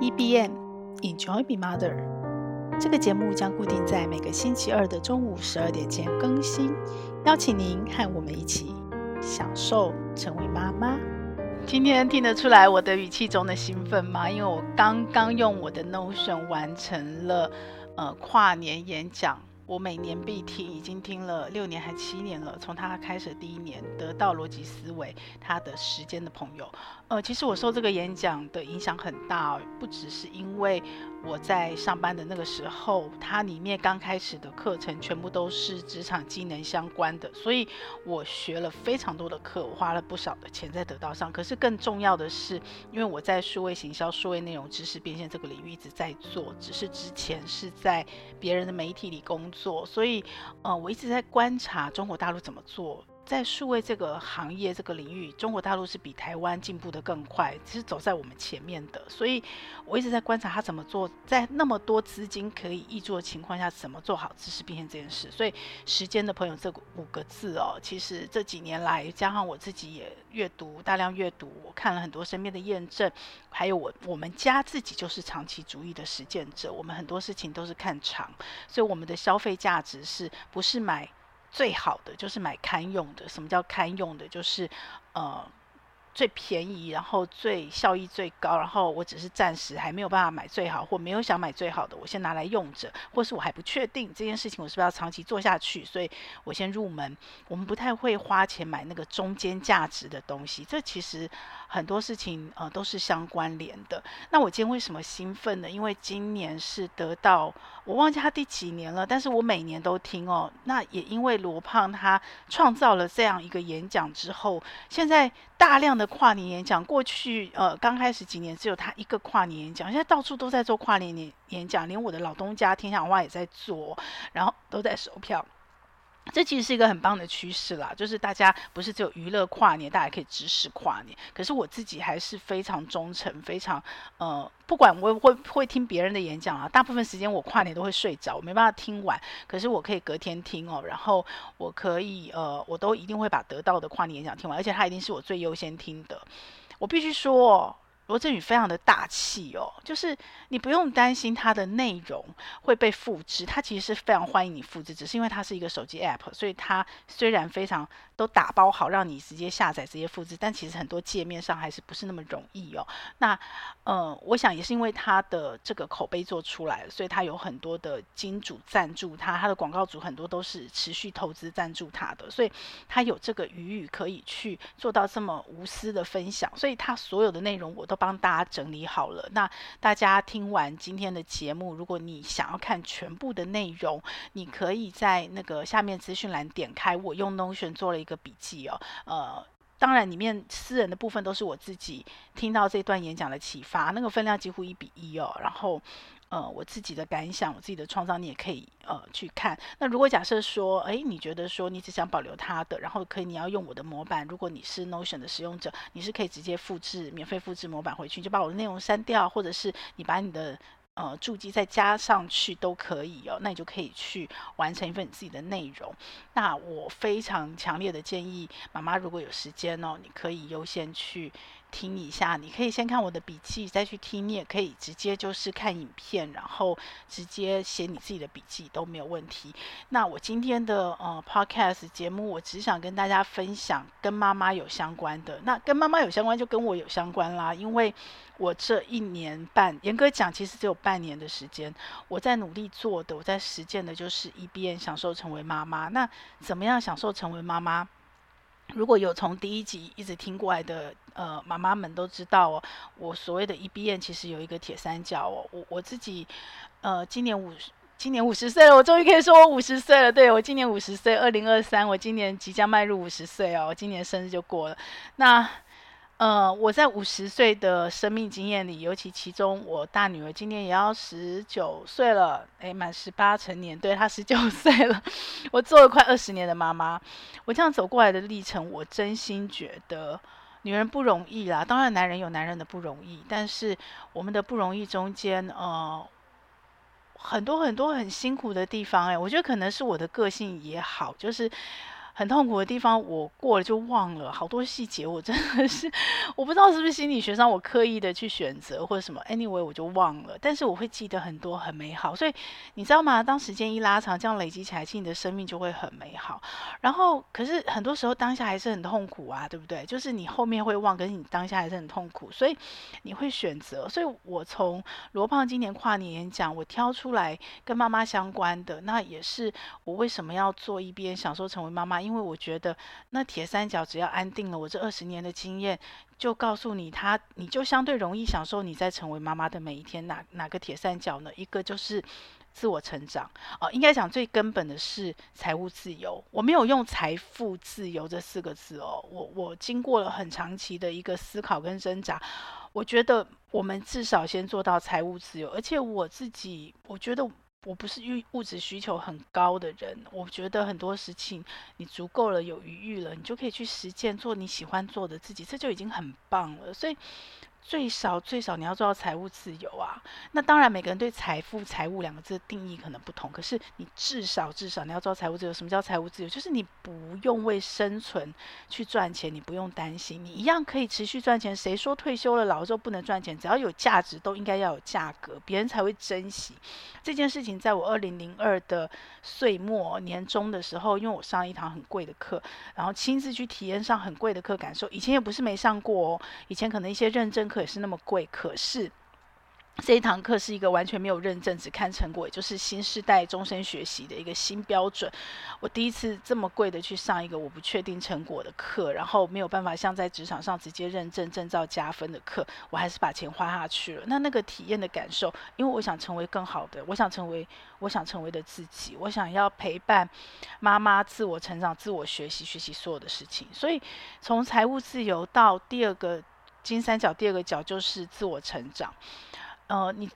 EBM Enjoy Be Mother，这个节目将固定在每个星期二的中午十二点前更新，邀请您和我们一起享受成为妈妈。今天听得出来我的语气中的兴奋吗？因为我刚刚用我的 Notion 完成了呃跨年演讲。我每年必听，已经听了六年还七年了。从他开始第一年，得到逻辑思维，他的时间的朋友。呃，其实我受这个演讲的影响很大，不只是因为我在上班的那个时候，它里面刚开始的课程全部都是职场技能相关的，所以我学了非常多的课，我花了不少的钱在得到上。可是更重要的是，因为我在数位行销、数位内容、知识变现这个领域一直在做，只是之前是在别人的媒体里工作。所以，呃，我一直在观察中国大陆怎么做。在数位这个行业这个领域，中国大陆是比台湾进步得更快，是走在我们前面的。所以我一直在观察他怎么做，在那么多资金可以挹注的情况下，怎么做好知识变现这件事。所以时间的朋友这五个字哦，其实这几年来，加上我自己也阅读大量阅读，我看了很多身边的验证，还有我我们家自己就是长期主义的实践者，我们很多事情都是看长，所以我们的消费价值是不是买？最好的就是买堪用的。什么叫堪用的？就是呃。最便宜，然后最效益最高，然后我只是暂时还没有办法买最好，或没有想买最好的，我先拿来用着，或是我还不确定这件事情我是不是要长期做下去，所以我先入门。我们不太会花钱买那个中间价值的东西，这其实很多事情呃都是相关联的。那我今天为什么兴奋呢？因为今年是得到我忘记他第几年了，但是我每年都听哦。那也因为罗胖他创造了这样一个演讲之后，现在大量的。跨年演讲，过去呃刚开始几年只有他一个跨年演讲，现在到处都在做跨年演演讲，连我的老东家天下文化也在做，然后都在售票。这其实是一个很棒的趋势啦，就是大家不是只有娱乐跨年，大家可以知识跨年。可是我自己还是非常忠诚，非常呃，不管我会会听别人的演讲啊，大部分时间我跨年都会睡着，我没办法听完。可是我可以隔天听哦，然后我可以呃，我都一定会把得到的跨年演讲听完，而且它一定是我最优先听的。我必须说。罗振宇非常的大气哦，就是你不用担心它的内容会被复制，它其实是非常欢迎你复制，只是因为它是一个手机 app，所以它虽然非常都打包好让你直接下载、直接复制，但其实很多界面上还是不是那么容易哦。那呃，我想也是因为它的这个口碑做出来，所以它有很多的金主赞助它，它的广告主很多都是持续投资赞助它的，所以它有这个余裕可以去做到这么无私的分享，所以它所有的内容我都。帮大家整理好了，那大家听完今天的节目，如果你想要看全部的内容，你可以在那个下面资讯栏点开，我用 Notion 做了一个笔记哦，呃，当然里面私人的部分都是我自己听到这段演讲的启发，那个分量几乎一比一哦，然后。呃，我自己的感想，我自己的创造，你也可以呃去看。那如果假设说，诶，你觉得说你只想保留它的，然后可以你要用我的模板，如果你是 Notion 的使用者，你是可以直接复制免费复制模板回去，就把我的内容删掉，或者是你把你的呃注记再加上去都可以哦。那你就可以去完成一份你自己的内容。那我非常强烈的建议妈妈，如果有时间哦，你可以优先去。听一下，你可以先看我的笔记，再去听。你也可以直接就是看影片，然后直接写你自己的笔记都没有问题。那我今天的呃 podcast 节目，我只想跟大家分享跟妈妈有相关的。那跟妈妈有相关，就跟我有相关啦。因为我这一年半，严格讲，其实只有半年的时间，我在努力做的，我在实践的，就是 EBM 享受成为妈妈。那怎么样享受成为妈妈？如果有从第一集一直听过来的呃妈妈们都知道哦，我所谓的 EBM 其实有一个铁三角哦，我我自己呃今年五十今年五十岁了，我终于可以说我五十岁了，对，我今年五十岁，二零二三，我今年即将迈入五十岁哦，我今年生日就过了，那。呃，我在五十岁的生命经验里，尤其其中我大女儿今年也要十九岁了，诶，满十八成年，对，她十九 岁了。我做了快二十年的妈妈，我这样走过来的历程，我真心觉得女人不容易啦。当然，男人有男人的不容易，但是我们的不容易中间，呃，很多很多很辛苦的地方。诶，我觉得可能是我的个性也好，就是。很痛苦的地方，我过了就忘了好多细节，我真的是我不知道是不是心理学上我刻意的去选择或者什么，anyway 我就忘了，但是我会记得很多很美好，所以你知道吗？当时间一拉长，这样累积起来，其实你的生命就会很美好。然后，可是很多时候当下还是很痛苦啊，对不对？就是你后面会忘，可是你当下还是很痛苦，所以你会选择。所以我从罗胖今年跨年演讲，我挑出来跟妈妈相关的，那也是我为什么要做一边享受成为妈妈。因为我觉得那铁三角只要安定了，我这二十年的经验就告诉你，他你就相对容易享受你在成为妈妈的每一天。哪哪个铁三角呢？一个就是自我成长哦，应该讲最根本的是财务自由。我没有用财富自由这四个字哦，我我经过了很长期的一个思考跟挣扎，我觉得我们至少先做到财务自由，而且我自己我觉得。我不是欲物质需求很高的人，我觉得很多事情你足够了，有余裕了，你就可以去实践做你喜欢做的自己，这就已经很棒了。所以。最少最少你要做到财务自由啊！那当然，每个人对财富、财务两个字的定义可能不同。可是你至少至少你要做到财务自由。什么叫财务自由？就是你不用为生存去赚钱，你不用担心，你一样可以持续赚钱。谁说退休了、老了之后不能赚钱？只要有价值，都应该要有价格，别人才会珍惜这件事情。在我二零零二的岁末年终的时候，因为我上一堂很贵的课，然后亲自去体验上很贵的课，感受以前也不是没上过哦，以前可能一些认证课。也是那么贵，可是这一堂课是一个完全没有认证，只看成果，也就是新时代终身学习的一个新标准。我第一次这么贵的去上一个我不确定成果的课，然后没有办法像在职场上直接认证证照加分的课，我还是把钱花下去了。那那个体验的感受，因为我想成为更好的，我想成为我想成为的自己，我想要陪伴妈妈自我成长、自我学习、学习所有的事情。所以从财务自由到第二个。金三角第二个角就是自我成长，呃，你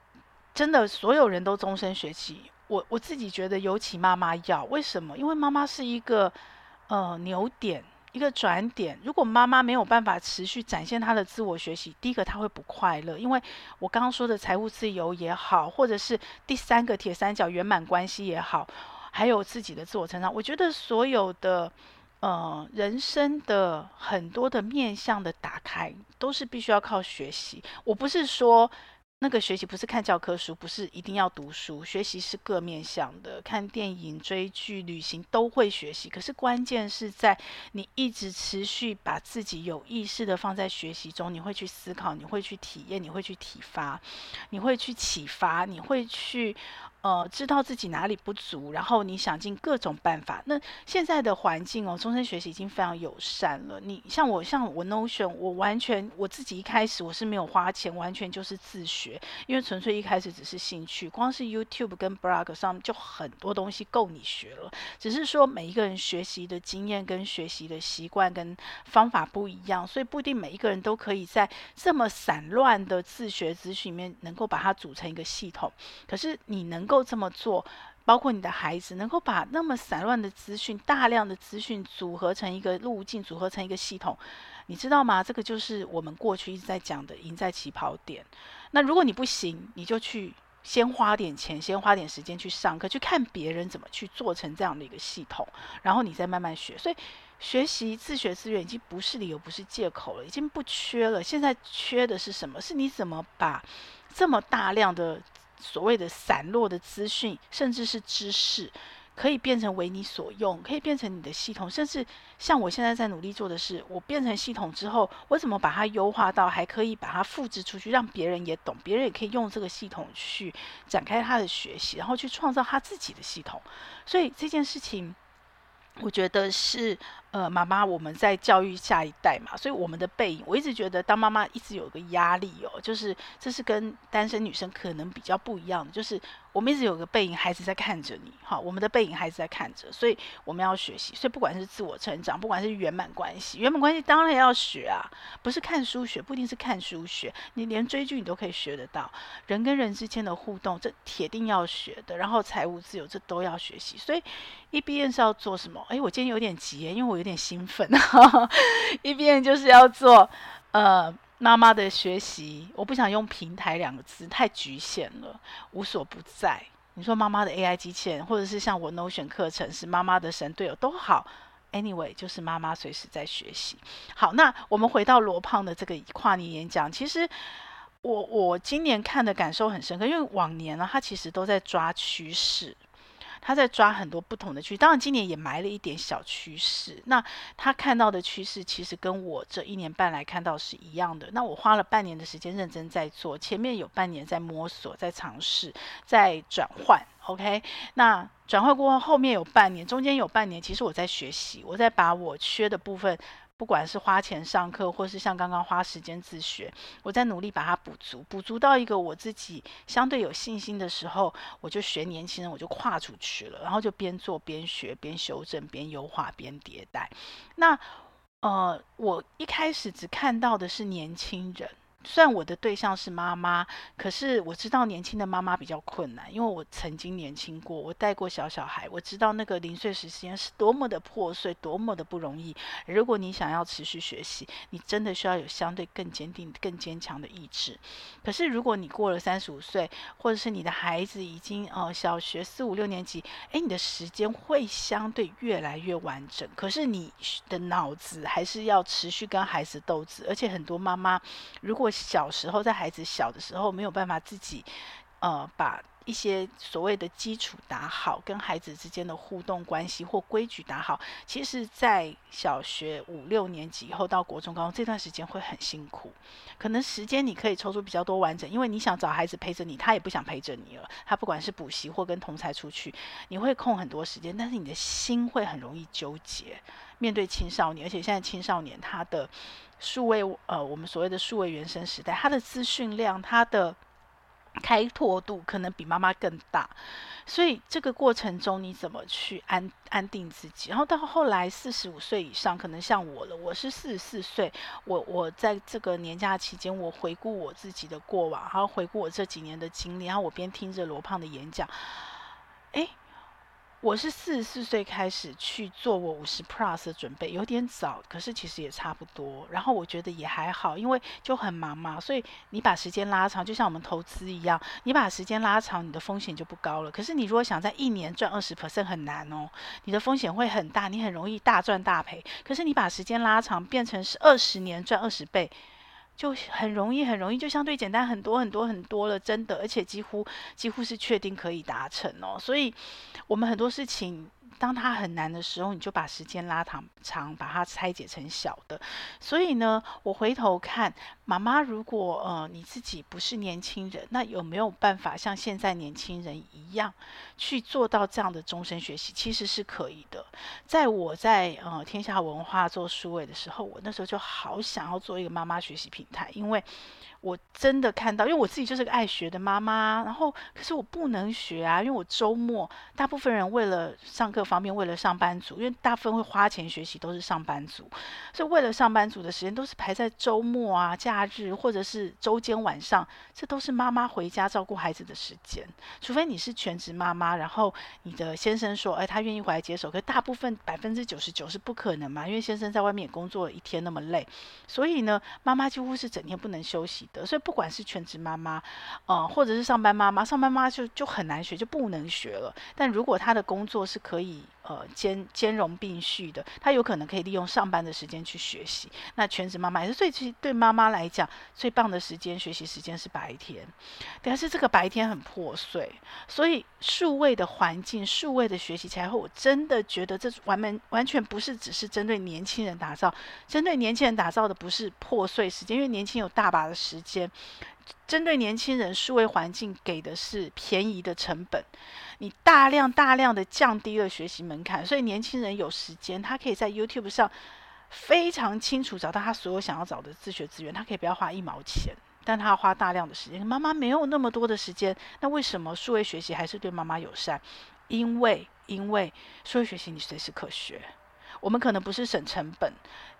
真的所有人都终身学习。我我自己觉得，尤其妈妈要为什么？因为妈妈是一个呃牛点，一个转点。如果妈妈没有办法持续展现她的自我学习，第一个她会不快乐。因为我刚刚说的财务自由也好，或者是第三个铁三角圆满关系也好，还有自己的自我成长，我觉得所有的。呃，人生的很多的面向的打开，都是必须要靠学习。我不是说那个学习不是看教科书，不是一定要读书，学习是各面向的，看电影、追剧、旅行都会学习。可是关键是在你一直持续把自己有意识的放在学习中，你会去思考，你会去体验，你会去体发，你会去启发，你会去。呃，知道自己哪里不足，然后你想尽各种办法。那现在的环境哦，终身学习已经非常友善了。你像我，像我 Notion，我完全我自己一开始我是没有花钱，完全就是自学，因为纯粹一开始只是兴趣。光是 YouTube 跟 Blog 上就很多东西够你学了，只是说每一个人学习的经验跟学习的习惯跟方法不一样，所以不一定每一个人都可以在这么散乱的自学资讯里面能够把它组成一个系统。可是你能够。这么做，包括你的孩子能够把那么散乱的资讯、大量的资讯组合成一个路径，组合成一个系统，你知道吗？这个就是我们过去一直在讲的“赢在起跑点”。那如果你不行，你就去先花点钱，先花点时间去上课，去看别人怎么去做成这样的一个系统，然后你再慢慢学。所以，学习自学资源已经不是理由，不是借口了，已经不缺了。现在缺的是什么？是你怎么把这么大量的。所谓的散落的资讯，甚至是知识，可以变成为你所用，可以变成你的系统，甚至像我现在在努力做的是，我变成系统之后，我怎么把它优化到还可以把它复制出去，让别人也懂，别人也可以用这个系统去展开他的学习，然后去创造他自己的系统。所以这件事情，我觉得是。呃，妈妈，我们在教育下一代嘛，所以我们的背影，我一直觉得当妈妈一直有个压力哦，就是这是跟单身女生可能比较不一样的，就是我们一直有个背影，孩子在看着你，哈，我们的背影孩子在看着，所以我们要学习，所以不管是自我成长，不管是圆满关系，圆满关系当然要学啊，不是看书学，不一定是看书学，你连追剧你都可以学得到，人跟人之间的互动，这铁定要学的，然后财务自由这都要学习，所以 EBM 是要做什么？哎，我今天有点急，因为我。有点兴奋，哈哈，一边就是要做呃妈妈的学习，我不想用平台两个字，太局限了，无所不在。你说妈妈的 AI 机器人，或者是像我 no 选课程是妈妈的神队友都好，anyway，就是妈妈随时在学习。好，那我们回到罗胖的这个跨年演讲，其实我我今年看的感受很深刻，因为往年呢，他其实都在抓趋势。他在抓很多不同的趋势，当然今年也埋了一点小趋势。那他看到的趋势其实跟我这一年半来看到是一样的。那我花了半年的时间认真在做，前面有半年在摸索、在尝试、在转换。OK，那转换过后，后面有半年，中间有半年，其实我在学习，我在把我缺的部分。不管是花钱上课，或是像刚刚花时间自学，我在努力把它补足，补足到一个我自己相对有信心的时候，我就学年轻人，我就跨出去了，然后就边做边学，边修正，边优化，边迭代。那呃，我一开始只看到的是年轻人。虽然我的对象是妈妈，可是我知道年轻的妈妈比较困难，因为我曾经年轻过，我带过小小孩，我知道那个零碎时间是多么的破碎，多么的不容易。如果你想要持续学习，你真的需要有相对更坚定、更坚强的意志。可是如果你过了三十五岁，或者是你的孩子已经呃小学四五六年级，诶，你的时间会相对越来越完整，可是你的脑子还是要持续跟孩子斗智，而且很多妈妈如果小时候，在孩子小的时候，没有办法自己，呃，把一些所谓的基础打好，跟孩子之间的互动关系或规矩打好。其实，在小学五六年级以后到国中、高中这段时间会很辛苦。可能时间你可以抽出比较多完整，因为你想找孩子陪着你，他也不想陪着你了。他不管是补习或跟同才出去，你会空很多时间，但是你的心会很容易纠结。面对青少年，而且现在青少年他的数位，呃，我们所谓的数位原生时代，他的资讯量，他的开拓度可能比妈妈更大，所以这个过程中你怎么去安安定自己？然后到后来四十五岁以上，可能像我了，我是四十四岁，我我在这个年假期间，我回顾我自己的过往，然后回顾我这几年的经历，然后我边听着罗胖的演讲，诶。我是四十四岁开始去做我五十 plus 的准备，有点早，可是其实也差不多。然后我觉得也还好，因为就很忙嘛，所以你把时间拉长，就像我们投资一样，你把时间拉长，你的风险就不高了。可是你如果想在一年赚二十 percent 很难哦，你的风险会很大，你很容易大赚大赔。可是你把时间拉长，变成是二十年赚二十倍。就很容易，很容易，就相对简单很多很多很多了，真的，而且几乎几乎是确定可以达成哦。所以，我们很多事情。当它很难的时候，你就把时间拉长，长把它拆解成小的。所以呢，我回头看妈妈，如果呃你自己不是年轻人，那有没有办法像现在年轻人一样去做到这样的终身学习？其实是可以的。在我在呃天下文化做数位的时候，我那时候就好想要做一个妈妈学习平台，因为。我真的看到，因为我自己就是个爱学的妈妈，然后可是我不能学啊，因为我周末大部分人为了上课方便，为了上班族，因为大部分会花钱学习都是上班族，所以为了上班族的时间都是排在周末啊、假日或者是周间晚上，这都是妈妈回家照顾孩子的时间。除非你是全职妈妈，然后你的先生说，哎，他愿意回来接手，可是大部分百分之九十九是不可能嘛，因为先生在外面工作一天那么累，所以呢，妈妈几乎是整天不能休息。所以不管是全职妈妈，嗯，或者是上班妈妈，上班妈妈就就很难学，就不能学了。但如果她的工作是可以。呃，兼兼容并蓄的，他有可能可以利用上班的时间去学习。那全职妈妈也是最其实对妈妈来讲最棒的时间，学习时间是白天。但是这个白天很破碎，所以数位的环境、数位的学习起来后，我真的觉得这完完完全不是只是针对年轻人打造，针对年轻人打造的不是破碎时间，因为年轻有大把的时间。针对年轻人，数位环境给的是便宜的成本，你大量大量的降低了学习门槛，所以年轻人有时间，他可以在 YouTube 上非常清楚找到他所有想要找的自学资源，他可以不要花一毛钱，但他要花大量的时间。妈妈没有那么多的时间，那为什么数位学习还是对妈妈友善？因为因为数位学习你随时可学。我们可能不是省成本，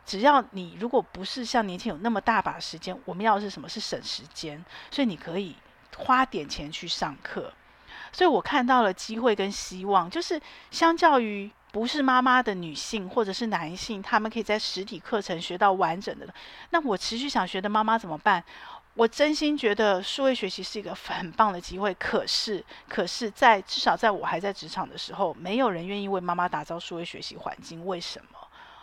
只要你如果不是像年轻有那么大把时间，我们要的是什么？是省时间，所以你可以花点钱去上课。所以我看到了机会跟希望，就是相较于不是妈妈的女性或者是男性，他们可以在实体课程学到完整的。那我持续想学的妈妈怎么办？我真心觉得数位学习是一个很棒的机会，可是，可是在至少在我还在职场的时候，没有人愿意为妈妈打造数位学习环境。为什么？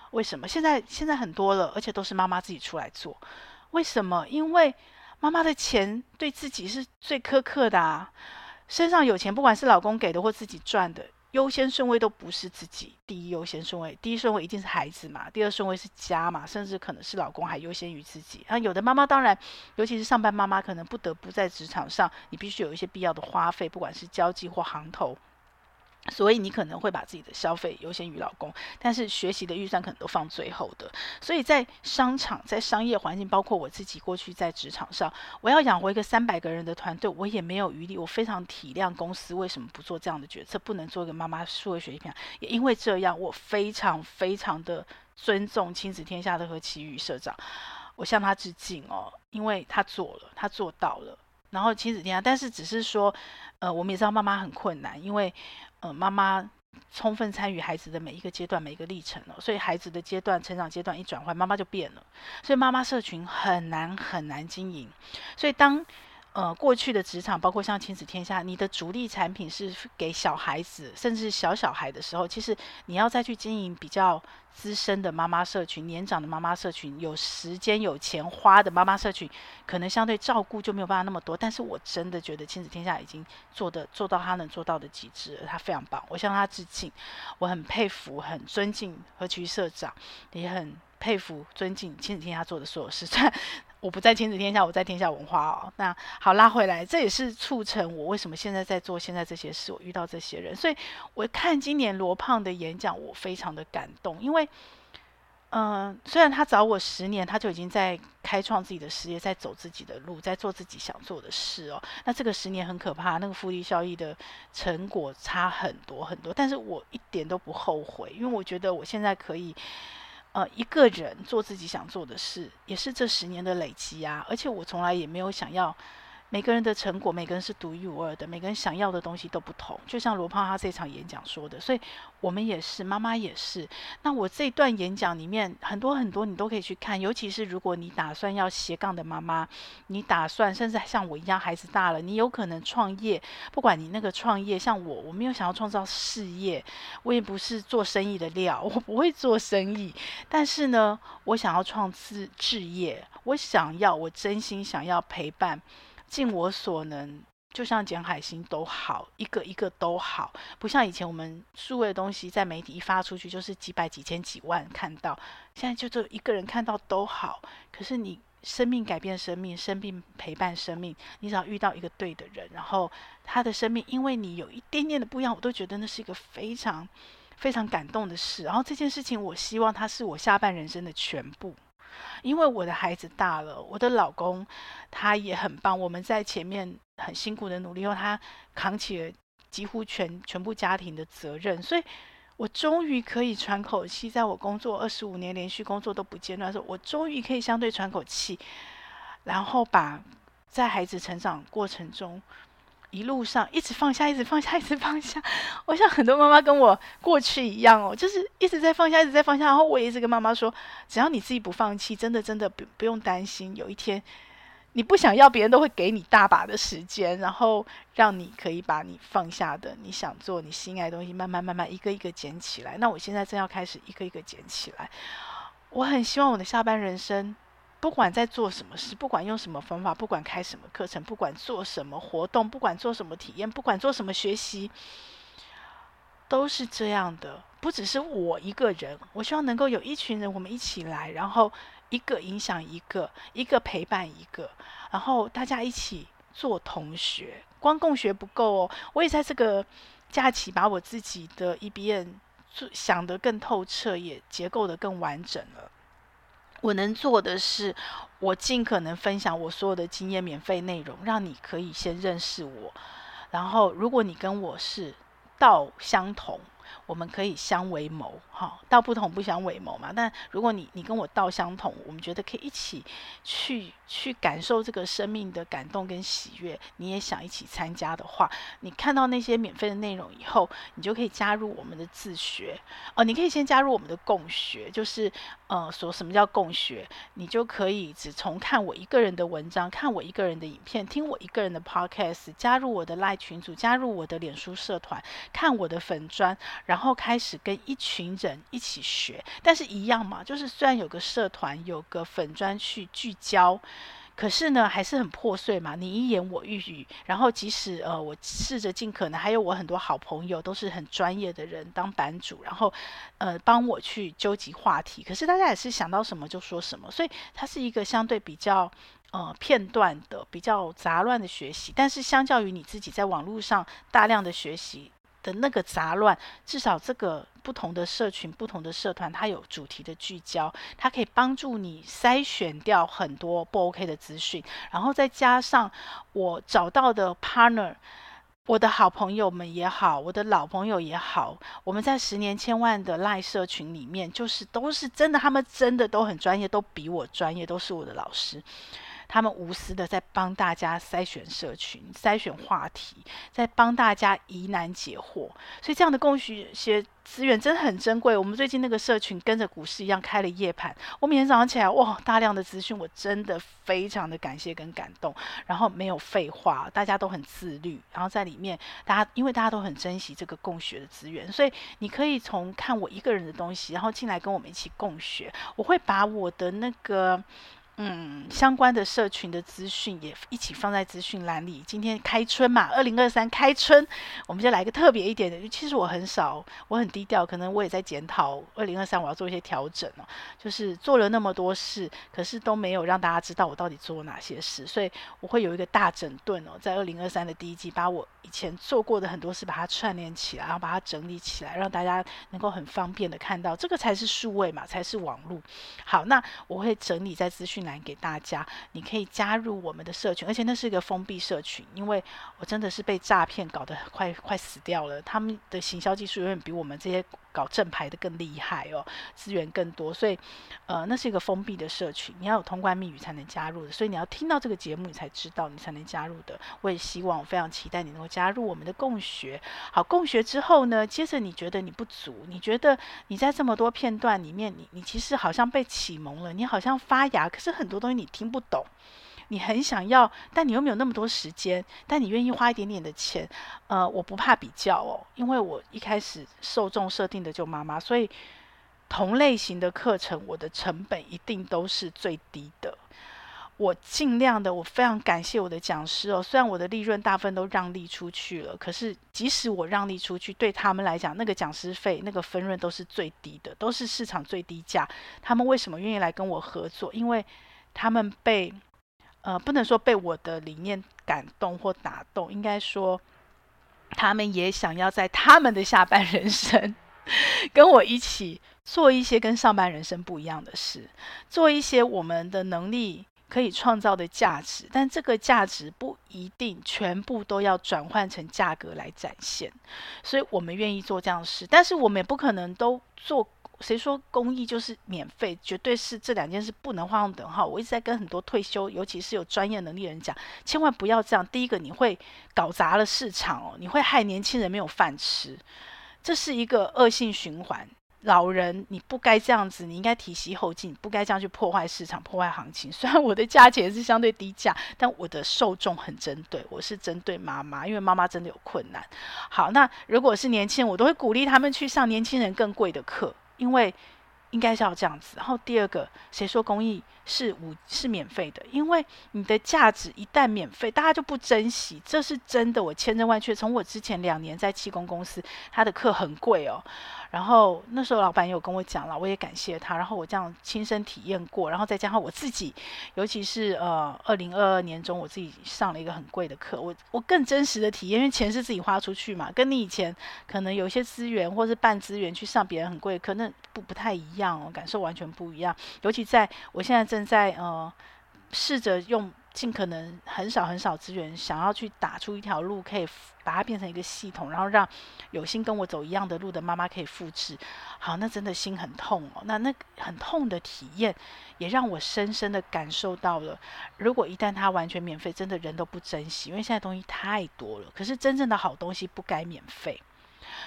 为什么？现在现在很多了，而且都是妈妈自己出来做。为什么？因为妈妈的钱对自己是最苛刻的啊，身上有钱，不管是老公给的或自己赚的。优先顺位都不是自己第一优先顺位，第一顺位一定是孩子嘛，第二顺位是家嘛，甚至可能是老公还优先于自己。那，有的妈妈当然，尤其是上班妈妈，可能不得不在职场上，你必须有一些必要的花费，不管是交际或行头。所以你可能会把自己的消费优先于老公，但是学习的预算可能都放最后的。所以在商场，在商业环境，包括我自己过去在职场上，我要养活一个三百个人的团队，我也没有余力。我非常体谅公司为什么不做这样的决策，不能做一个妈妈数位学习平台。也因为这样，我非常非常的尊重亲子天下的何其宇社长，我向他致敬哦，因为他做了，他做到了。然后亲子天下，但是只是说，呃，我们也知道妈妈很困难，因为。呃，妈妈充分参与孩子的每一个阶段、每一个历程了，所以孩子的阶段、成长阶段一转换，妈妈就变了，所以妈妈社群很难很难经营，所以当。呃，过去的职场，包括像亲子天下，你的主力产品是给小孩子，甚至小小孩的时候，其实你要再去经营比较资深的妈妈社群、年长的妈妈社群、有时间有钱花的妈妈社群，可能相对照顾就没有办法那么多。但是我真的觉得亲子天下已经做的做到他能做到的极致了，他非常棒，我向他致敬。我很佩服、很尊敬何其社长，也很佩服、尊敬亲子天下做的所有事。我不在亲子天下，我在天下文化哦。那好，拉回来，这也是促成我为什么现在在做现在这些事。我遇到这些人，所以我看今年罗胖的演讲，我非常的感动。因为，嗯、虽然他找我十年，他就已经在开创自己的事业，在走自己的路，在做自己想做的事哦。那这个十年很可怕，那个复利效益的成果差很多很多。但是我一点都不后悔，因为我觉得我现在可以。呃，一个人做自己想做的事，也是这十年的累积啊。而且我从来也没有想要。每个人的成果，每个人是独一无二的，每个人想要的东西都不同。就像罗胖他这场演讲说的，所以我们也是，妈妈也是。那我这段演讲里面很多很多，你都可以去看。尤其是如果你打算要斜杠的妈妈，你打算甚至像我一样孩子大了，你有可能创业。不管你那个创业，像我，我没有想要创造事业，我也不是做生意的料，我不会做生意。但是呢，我想要创自置业，我想要，我真心想要陪伴。尽我所能，就像简海星都好，一个一个都好，不像以前我们数位的东西在媒体一发出去就是几百几千几万看到，现在就这一个人看到都好。可是你生命改变生命，生命陪伴生命，你只要遇到一个对的人，然后他的生命因为你有一点点的不一样，我都觉得那是一个非常非常感动的事。然后这件事情，我希望它是我下半人生的全部。因为我的孩子大了，我的老公他也很棒。我们在前面很辛苦的努力后，他扛起了几乎全全部家庭的责任，所以我终于可以喘口气。在我工作二十五年连续工作都不间断的时候，我终于可以相对喘口气，然后把在孩子成长过程中。一路上一直放下，一直放下，一直放下。我想很多妈妈跟我过去一样哦，就是一直在放下，一直在放下。然后我也一直跟妈妈说，只要你自己不放弃，真的真的不不用担心。有一天你不想要，别人都会给你大把的时间，然后让你可以把你放下的、你想做、你心爱的东西，慢慢慢慢一个一个捡起来。那我现在正要开始一个一个捡起来。我很希望我的下半人生。不管在做什么事，不管用什么方法，不管开什么课程，不管做什么活动，不管做什么体验，不管做什么学习，都是这样的。不只是我一个人，我希望能够有一群人，我们一起来，然后一个影响一个，一个陪伴一个，然后大家一起做同学。光共学不够哦，我也在这个假期把我自己的 EBM 想得更透彻，也结构得更完整了。我能做的是，我尽可能分享我所有的经验、免费内容，让你可以先认识我。然后，如果你跟我是道相同。我们可以相为谋，哈，道不同不相为谋嘛。但如果你你跟我道相同，我们觉得可以一起去去感受这个生命的感动跟喜悦，你也想一起参加的话，你看到那些免费的内容以后，你就可以加入我们的自学哦。你可以先加入我们的共学，就是呃，说什么叫共学？你就可以只从看我一个人的文章，看我一个人的影片，听我一个人的 podcast，加入我的赖群组，加入我的脸书社团，看我的粉砖。然然后开始跟一群人一起学。但是一样嘛，就是虽然有个社团，有个粉专去聚焦。可是呢，还是很破碎嘛。你一言我一语，然后即使呃，我试着尽可能，还有我很多好朋友都是很专业的人当版主，然后呃帮我去纠集话题。可是大家也是想到什么就说什么，所以它是一个相对比较呃片段的、比较杂乱的学习。但是相较于你自己在网络上大量的学习。的那个杂乱，至少这个不同的社群、不同的社团，它有主题的聚焦，它可以帮助你筛选掉很多不 OK 的资讯，然后再加上我找到的 partner，我的好朋友们也好，我的老朋友也好，我们在十年千万的 LINE 社群里面，就是都是真的，他们真的都很专业，都比我专业，都是我的老师。他们无私的在帮大家筛选社群、筛选话题，在帮大家疑难解惑。所以这样的共学资源真的很珍贵。我们最近那个社群跟着股市一样开了夜盘，我每天早上起来，哇，大量的资讯，我真的非常的感谢跟感动。然后没有废话，大家都很自律。然后在里面，大家因为大家都很珍惜这个共学的资源，所以你可以从看我一个人的东西，然后进来跟我们一起共学。我会把我的那个。嗯，相关的社群的资讯也一起放在资讯栏里。今天开春嘛，二零二三开春，我们就来个特别一点的。其实我很少，我很低调，可能我也在检讨二零二三我要做一些调整哦。就是做了那么多事，可是都没有让大家知道我到底做了哪些事，所以我会有一个大整顿哦，在二零二三的第一季，把我以前做过的很多事把它串联起来，然后把它整理起来，让大家能够很方便的看到，这个才是数位嘛，才是网络。好，那我会整理在资讯栏。给大家，你可以加入我们的社群，而且那是一个封闭社群，因为我真的是被诈骗搞得快快死掉了。他们的行销技术永远比我们这些搞正牌的更厉害哦，资源更多，所以呃，那是一个封闭的社群，你要有通关密语才能加入的，所以你要听到这个节目，你才知道你才能加入的。我也希望，我非常期待你能够加入我们的共学。好，共学之后呢，接着你觉得你不足，你觉得你在这么多片段里面，你你其实好像被启蒙了，你好像发芽，可是很多东西你听不懂。你很想要，但你又没有那么多时间，但你愿意花一点点的钱。呃，我不怕比较哦，因为我一开始受众设定的就妈妈，所以同类型的课程，我的成本一定都是最低的。我尽量的，我非常感谢我的讲师哦。虽然我的利润大部分都让利出去了，可是即使我让利出去，对他们来讲，那个讲师费、那个分润都是最低的，都是市场最低价。他们为什么愿意来跟我合作？因为他们被。呃，不能说被我的理念感动或打动，应该说，他们也想要在他们的下半人生，跟我一起做一些跟上半人生不一样的事，做一些我们的能力可以创造的价值，但这个价值不一定全部都要转换成价格来展现，所以我们愿意做这样的事，但是我们也不可能都做。谁说公益就是免费？绝对是这两件事不能画上等号。我一直在跟很多退休，尤其是有专业能力的人讲，千万不要这样。第一个，你会搞砸了市场哦，你会害年轻人没有饭吃，这是一个恶性循环。老人，你不该这样子，你应该提携后进，不该这样去破坏市场、破坏行情。虽然我的价钱是相对低价，但我的受众很针对，我是针对妈妈，因为妈妈真的有困难。好，那如果是年轻人，我都会鼓励他们去上年轻人更贵的课。因为应该是要这样子。然后第二个，谁说公益是无是免费的？因为你的价值一旦免费，大家就不珍惜，这是真的。我千真万确，从我之前两年在气功公司，他的课很贵哦。然后那时候老板有跟我讲了，我也感谢他。然后我这样亲身体验过，然后再加上我自己，尤其是呃，二零二二年中我自己上了一个很贵的课，我我更真实的体验，因为钱是自己花出去嘛，跟你以前可能有一些资源或是办资源去上别人很贵的课，那不不太一样哦，感受完全不一样。尤其在我现在正在呃试着用。尽可能很少很少资源，想要去打出一条路，可以把它变成一个系统，然后让有心跟我走一样的路的妈妈可以复制。好，那真的心很痛哦。那那很痛的体验，也让我深深的感受到了。如果一旦它完全免费，真的人都不珍惜，因为现在东西太多了。可是真正的好东西不该免费。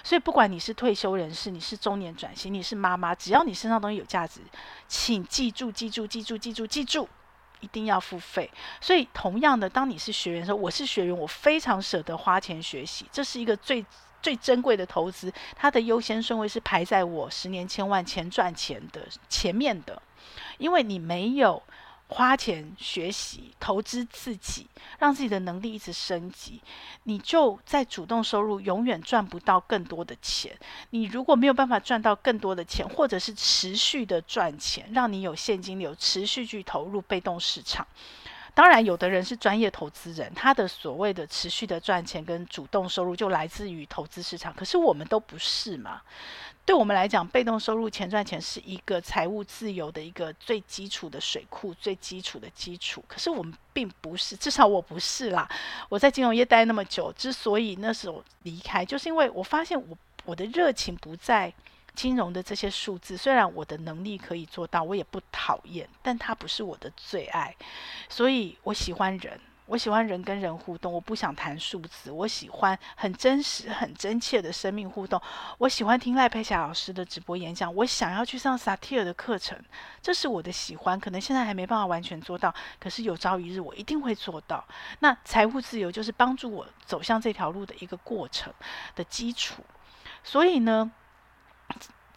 所以不管你是退休人士，你是中年转型，你是妈妈，只要你身上东西有价值，请记住，记住，记住，记住，记住。一定要付费，所以同样的，当你是学员的时候，我是学员，我非常舍得花钱学习，这是一个最最珍贵的投资，它的优先顺位是排在我十年千万钱赚钱的前面的，因为你没有。花钱学习、投资自己，让自己的能力一直升级，你就在主动收入永远赚不到更多的钱。你如果没有办法赚到更多的钱，或者是持续的赚钱，让你有现金流，持续去投入被动市场。当然，有的人是专业投资人，他的所谓的持续的赚钱跟主动收入就来自于投资市场。可是我们都不是嘛？对我们来讲，被动收入钱赚钱是一个财务自由的一个最基础的水库，最基础的基础。可是我们并不是，至少我不是啦。我在金融业待那么久，之所以那时候离开，就是因为我发现我我的热情不在金融的这些数字。虽然我的能力可以做到，我也不讨厌，但它不是我的最爱。所以我喜欢人。我喜欢人跟人互动，我不想谈数字。我喜欢很真实、很真切的生命互动。我喜欢听赖佩霞老师的直播演讲。我想要去上萨提尔的课程，这是我的喜欢。可能现在还没办法完全做到，可是有朝一日我一定会做到。那财务自由就是帮助我走向这条路的一个过程的基础。所以呢，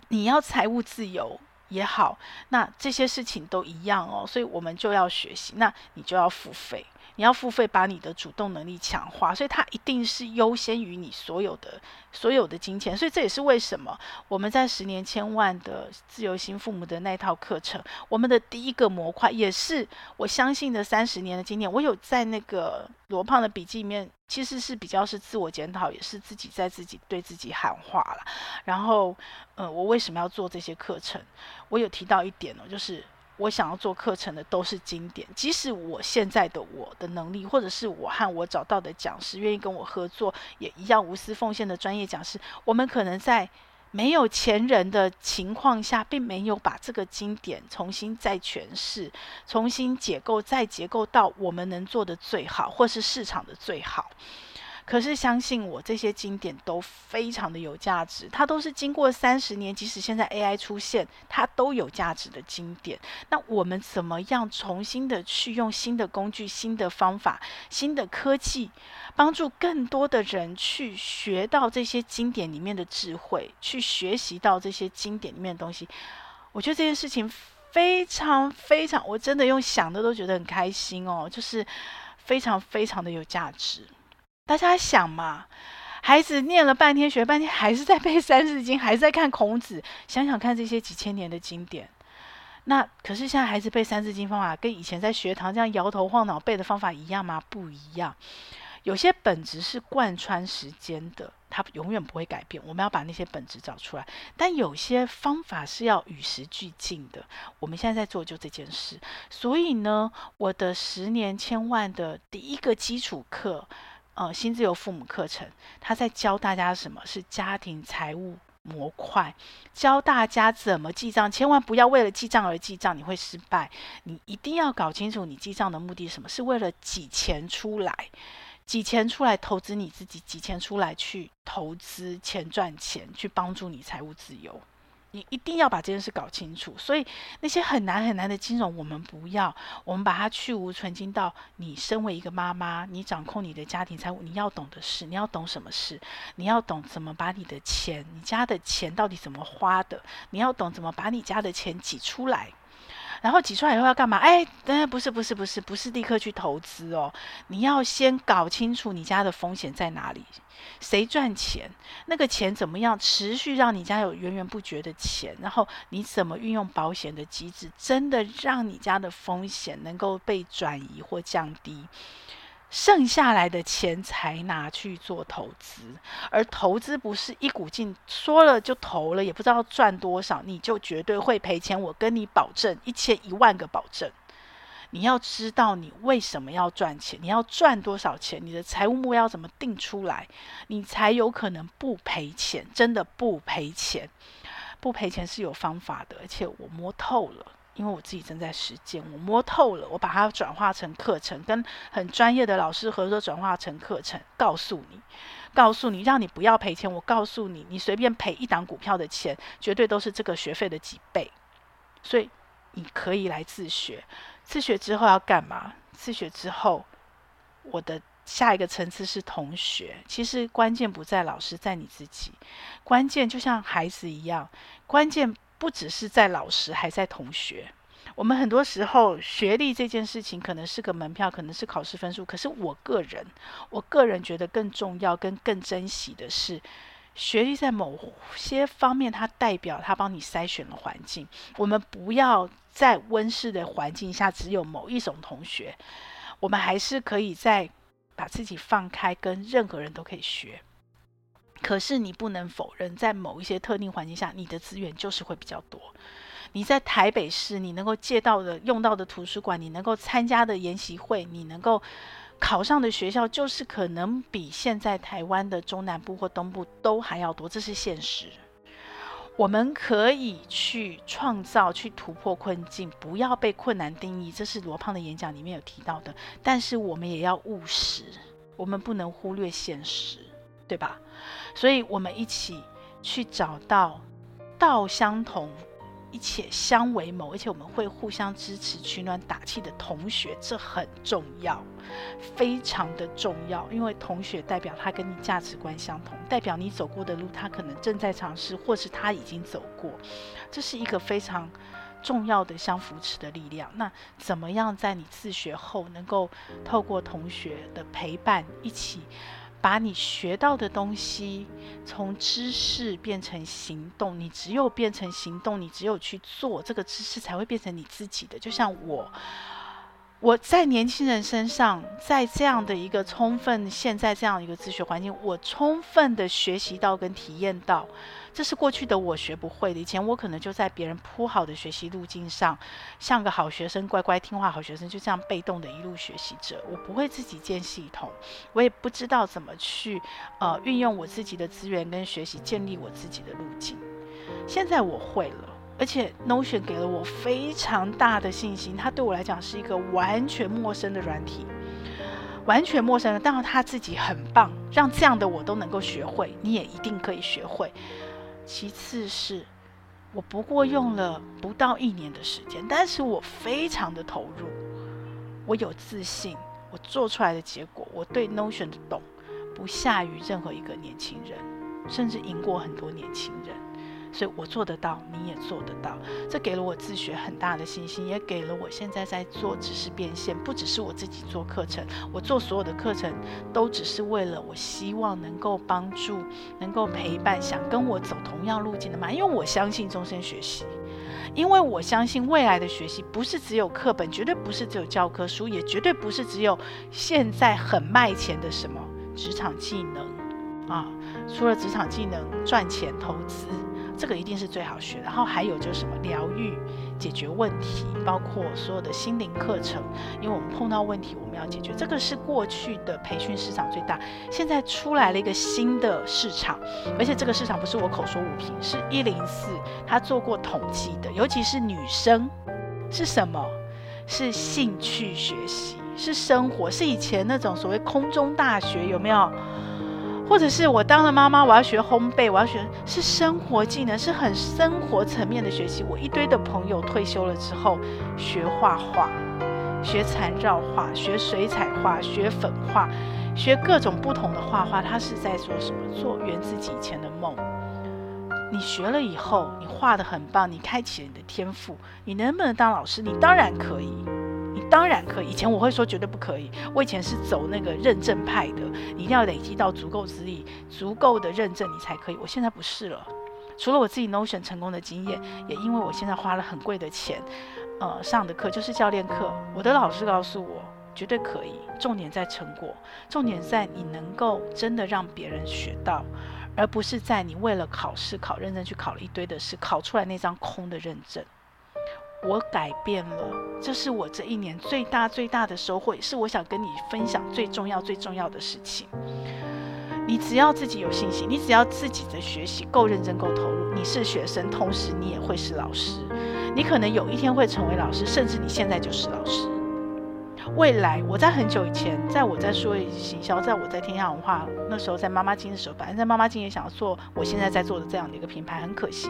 你要财务自由也好，那这些事情都一样哦。所以我们就要学习，那你就要付费。你要付费把你的主动能力强化，所以它一定是优先于你所有的所有的金钱。所以这也是为什么我们在十年千万的自由心父母的那套课程，我们的第一个模块也是我相信的三十年的经验。我有在那个罗胖的笔记里面，其实是比较是自我检讨，也是自己在自己对自己喊话了。然后，呃，我为什么要做这些课程？我有提到一点呢，就是。我想要做课程的都是经典，即使我现在的我的能力，或者是我和我找到的讲师愿意跟我合作，也一样无私奉献的专业讲师，我们可能在没有前人的情况下，并没有把这个经典重新再诠释、重新解构、再结构到我们能做的最好，或是市场的最好。可是相信我，这些经典都非常的有价值，它都是经过三十年，即使现在 AI 出现，它都有价值的经典。那我们怎么样重新的去用新的工具、新的方法、新的科技，帮助更多的人去学到这些经典里面的智慧，去学习到这些经典里面的东西？我觉得这件事情非常非常，我真的用想的都觉得很开心哦，就是非常非常的有价值。大家想嘛，孩子念了半天，学半天，还是在背 《三字经》，还是在看孔子。想想看，这些几千年的经典，那可是现在孩子背《三字经》方法，跟以前在学堂这样摇头晃脑背的方法一样吗？不一样。有些本质是贯穿时间的，它永远不会改变。我们要把那些本质找出来。但有些方法是要与时俱进的。我们现在在做就这件事。所以呢，我的十年千万的第一个基础课。呃，新自由父母课程，他在教大家什么是家庭财务模块，教大家怎么记账，千万不要为了记账而记账，你会失败。你一定要搞清楚，你记账的目的是什么？是为了挤钱出来，挤钱出来投资你自己，挤钱出来去投资钱赚钱，去帮助你财务自由。你一定要把这件事搞清楚，所以那些很难很难的金融，我们不要，我们把它去无存菁到你身为一个妈妈，你掌控你的家庭财务，你要懂的事，你要懂什么事，你要懂怎么把你的钱，你家的钱到底怎么花的，你要懂怎么把你家的钱挤出来。然后挤出来以后要干嘛？哎，等不是不是不是不是立刻去投资哦，你要先搞清楚你家的风险在哪里，谁赚钱，那个钱怎么样持续让你家有源源不绝的钱，然后你怎么运用保险的机制，真的让你家的风险能够被转移或降低。剩下来的钱才拿去做投资，而投资不是一股劲说了就投了，也不知道赚多少，你就绝对会赔钱。我跟你保证，一千一万个保证。你要知道你为什么要赚钱，你要赚多少钱，你的财务目标怎么定出来，你才有可能不赔钱。真的不赔钱，不赔钱是有方法的，而且我摸透了。因为我自己正在实践，我摸透了，我把它转化成课程，跟很专业的老师合作转化成课程，告诉你，告诉你，让你不要赔钱。我告诉你，你随便赔一档股票的钱，绝对都是这个学费的几倍。所以你可以来自学，自学之后要干嘛？自学之后，我的下一个层次是同学，其实关键不在老师，在你自己。关键就像孩子一样，关键不只是在老师，还在同学。我们很多时候学历这件事情可能是个门票，可能是考试分数，可是我个人，我个人觉得更重要跟更珍惜的是，学历在某些方面它代表它帮你筛选了环境。我们不要在温室的环境下只有某一种同学，我们还是可以在把自己放开，跟任何人都可以学。可是你不能否认，在某一些特定环境下，你的资源就是会比较多。你在台北市，你能够借到的、用到的图书馆，你能够参加的研习会，你能够考上的学校，就是可能比现在台湾的中南部或东部都还要多，这是现实。我们可以去创造、去突破困境，不要被困难定义，这是罗胖的演讲里面有提到的。但是我们也要务实，我们不能忽略现实，对吧？所以，我们一起去找到道相同。一切相为谋，而且我们会互相支持、取暖、打气的同学，这很重要，非常的重要。因为同学代表他跟你价值观相同，代表你走过的路，他可能正在尝试，或是他已经走过。这是一个非常重要的相扶持的力量。那怎么样在你自学后，能够透过同学的陪伴，一起？把你学到的东西从知识变成行动，你只有变成行动，你只有去做，这个知识才会变成你自己的。就像我，我在年轻人身上，在这样的一个充分，现在这样一个自学环境，我充分的学习到跟体验到。这是过去的我学不会的。以前我可能就在别人铺好的学习路径上，像个好学生，乖乖听话好学生，就这样被动的一路学习着。我不会自己建系统，我也不知道怎么去呃运用我自己的资源跟学习，建立我自己的路径。现在我会了，而且 Notion 给了我非常大的信心。它对我来讲是一个完全陌生的软体，完全陌生的，但是它自己很棒，让这样的我都能够学会，你也一定可以学会。其次是，我不过用了不到一年的时间，但是我非常的投入，我有自信，我做出来的结果，我对 Notion 的懂，不下于任何一个年轻人，甚至赢过很多年轻人。所以我做得到，你也做得到。这给了我自学很大的信心，也给了我现在在做知识变现。不只是我自己做课程，我做所有的课程都只是为了我希望能够帮助、能够陪伴想跟我走同样路径的嘛。因为我相信终身学习，因为我相信未来的学习不是只有课本，绝对不是只有教科书，也绝对不是只有现在很卖钱的什么职场技能啊。除了职场技能，赚钱、投资。这个一定是最好学，然后还有就是什么疗愈、解决问题，包括所有的心灵课程，因为我们碰到问题，我们要解决。这个是过去的培训市场最大，现在出来了一个新的市场，而且这个市场不是我口说无凭，是一零四他做过统计的，尤其是女生，是什么？是兴趣学习，是生活，是以前那种所谓空中大学，有没有？或者是我当了妈妈，我要学烘焙，我要学是生活技能，是很生活层面的学习。我一堆的朋友退休了之后，学画画，学缠绕画，学水彩画，学粉画，学各种不同的画画。他是在做什么？做圆自己以前的梦。你学了以后，你画得很棒，你开启了你的天赋，你能不能当老师？你当然可以。当然可以，以前我会说绝对不可以。我以前是走那个认证派的，你一定要累积到足够资历、足够的认证，你才可以。我现在不是了，除了我自己 Notion 成功的经验，也因为我现在花了很贵的钱，呃，上的课就是教练课。我的老师告诉我，绝对可以。重点在成果，重点在你能够真的让别人学到，而不是在你为了考试考认证去考了一堆的试，考出来那张空的认证。我改变了，这是我这一年最大最大的收获，也是我想跟你分享最重要最重要的事情。你只要自己有信心，你只要自己的学习够认真够投入，你是学生，同时你也会是老师。你可能有一天会成为老师，甚至你现在就是老师。未来，我在很久以前，在我在说行销，在我在天下文化那时候，在妈妈经的时候，反正在妈妈经也想要做我现在在做的这样的一个品牌，很可惜，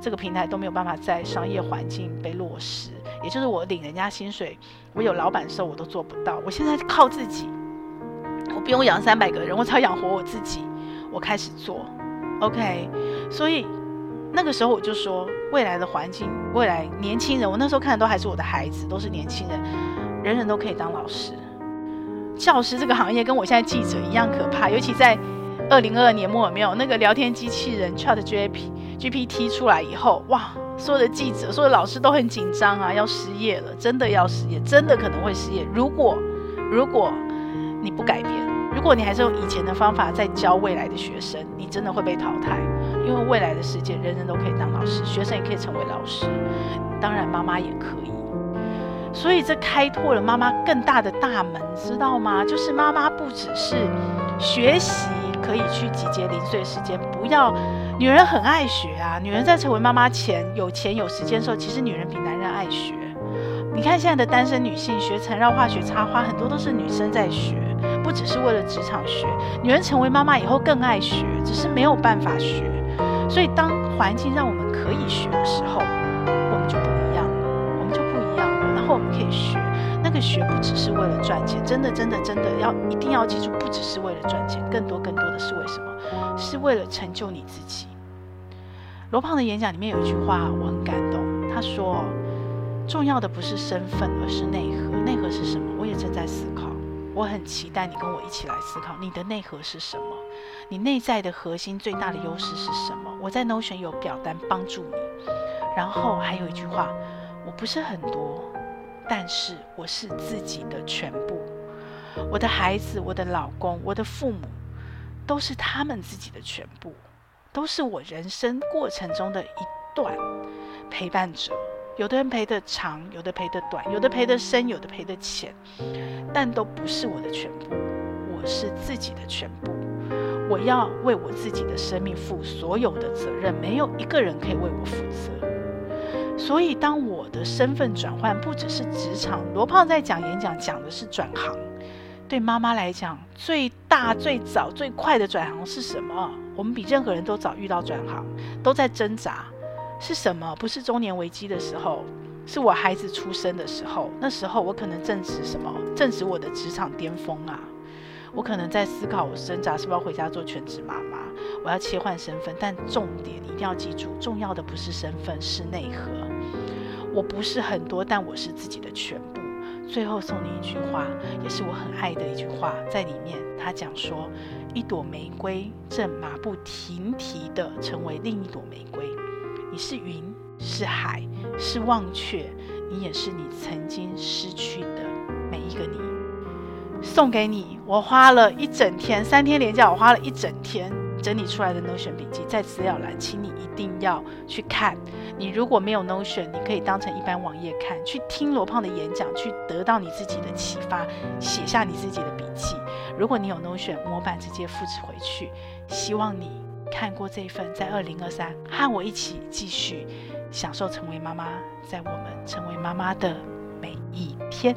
这个平台都没有办法在商业环境被落实。也就是我领人家薪水，我有老板的时候，我都做不到。我现在靠自己，我不用养三百个人，我只要养活我自己。我开始做，OK。所以那个时候我就说，未来的环境，未来年轻人，我那时候看的都还是我的孩子，都是年轻人，人人都可以当老师。教师这个行业跟我现在记者一样可怕，尤其在二零二二年末，有没有那个聊天机器人 ChatGPT 出来以后，哇，所有的记者、所有的老师都很紧张啊，要失业了，真的要失业，真的可能会失业。如果如果你不改变，如果你还是用以前的方法在教未来的学生，你真的会被淘汰。因为未来的世界，人人都可以当老师，学生也可以成为老师，当然妈妈也可以。所以这开拓了妈妈更大的大门，知道吗？就是妈妈不只是学习可以去集结零碎时间，不要女人很爱学啊。女人在成为妈妈前，有钱有时间的时候，其实女人比男人爱学。你看现在的单身女性学缠绕、化学、插花，很多都是女生在学，不只是为了职场学。女人成为妈妈以后更爱学，只是没有办法学。所以当环境让我们可以学的时候，我们可以学，那个学不只是为了赚钱，真的真的真的要一定要记住，不只是为了赚钱，更多更多的是为什么？是为了成就你自己。罗胖的演讲里面有一句话我很感动，他说：“重要的不是身份，而是内核。内核是什么？我也正在思考，我很期待你跟我一起来思考，你的内核是什么？你内在的核心最大的优势是什么？我在 Notion 有表单帮助你。然后还有一句话，我不是很多。”但是我是自己的全部，我的孩子、我的老公、我的父母，都是他们自己的全部，都是我人生过程中的一段陪伴者。有的人陪得长，有的陪得短，有的陪得深，有的陪得浅，但都不是我的全部。我是自己的全部，我要为我自己的生命负所有的责任，没有一个人可以为我负责。所以，当我的身份转换不只是职场，罗胖在讲演讲讲的是转行。对妈妈来讲，最大、最早、最快的转行是什么？我们比任何人都早遇到转行，都在挣扎。是什么？不是中年危机的时候，是我孩子出生的时候。那时候我可能正值什么？正值我的职场巅峰啊！我可能在思考，我挣扎是不是要回家做全职妈妈？我要切换身份，但重点你一定要记住，重要的不是身份，是内核。我不是很多，但我是自己的全部。最后送你一句话，也是我很爱的一句话，在里面他讲说：一朵玫瑰正马不停蹄地成为另一朵玫瑰。你是云，是海，是忘却，你也是你曾经失去的每一个你。送给你，我花了一整天，三天连假，我花了一整天。整理出来的 Notion 笔记在资料栏，请你一定要去看。你如果没有 Notion，你可以当成一般网页看，去听罗胖的演讲，去得到你自己的启发，写下你自己的笔记。如果你有 Notion 模板，直接复制回去。希望你看过这一份，在二零二三和我一起继续享受成为妈妈，在我们成为妈妈的每一天。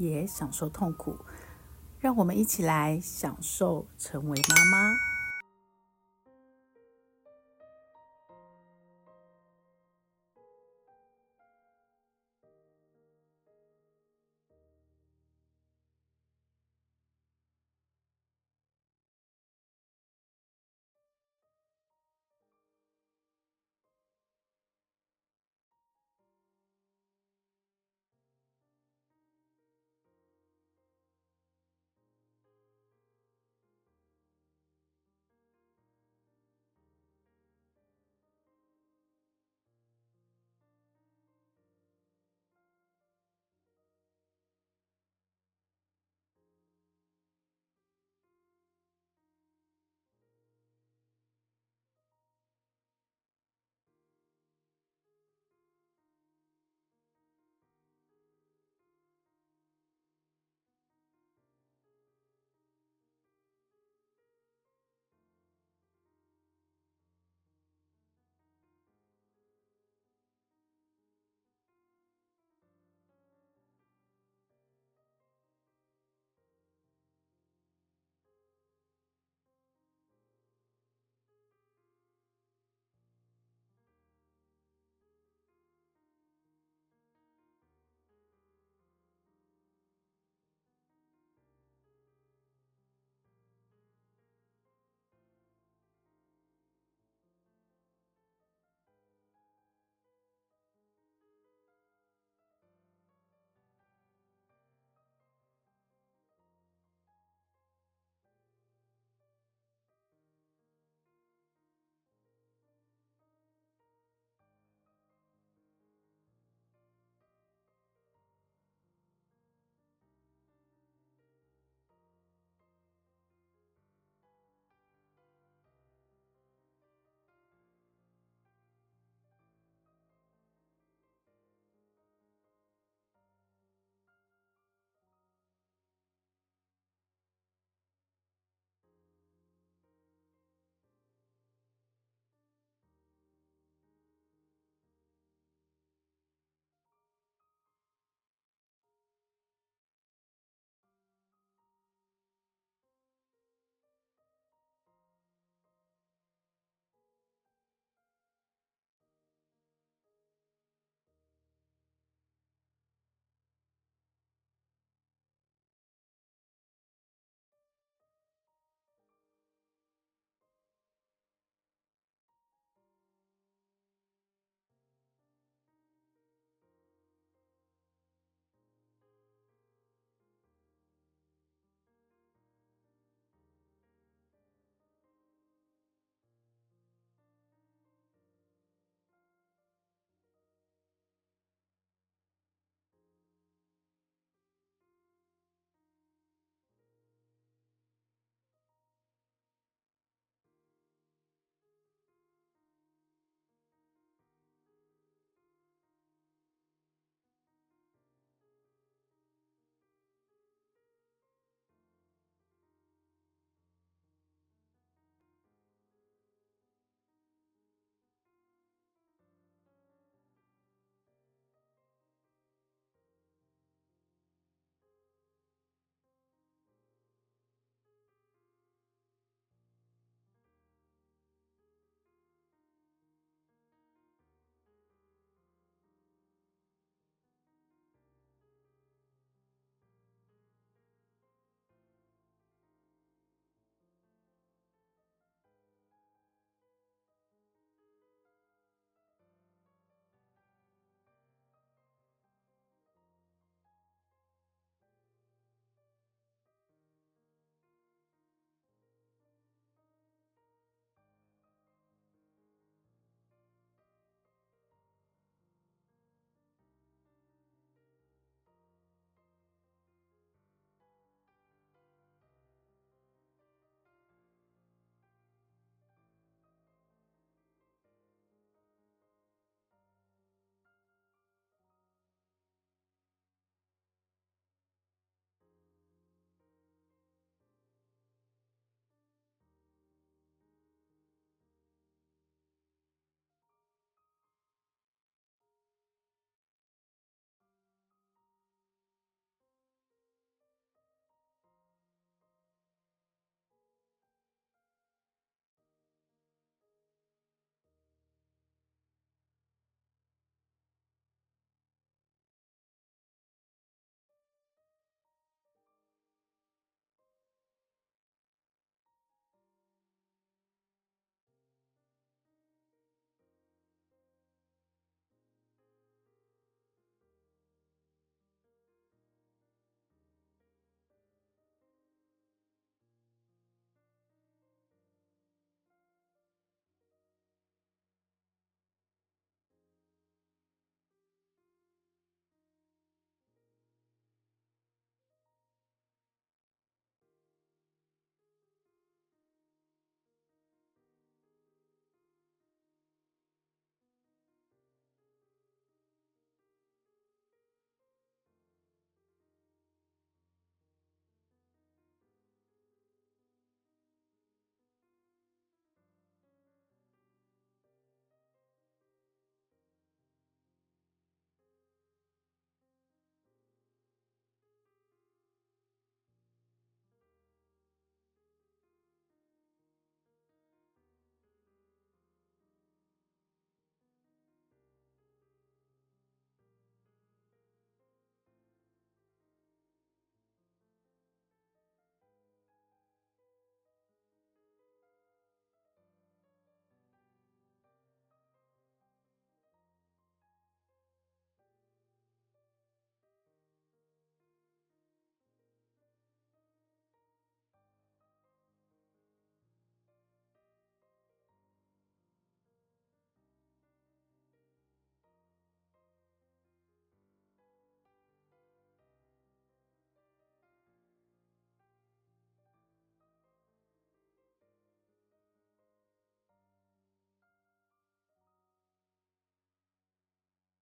也享受痛苦，让我们一起来享受成为妈妈。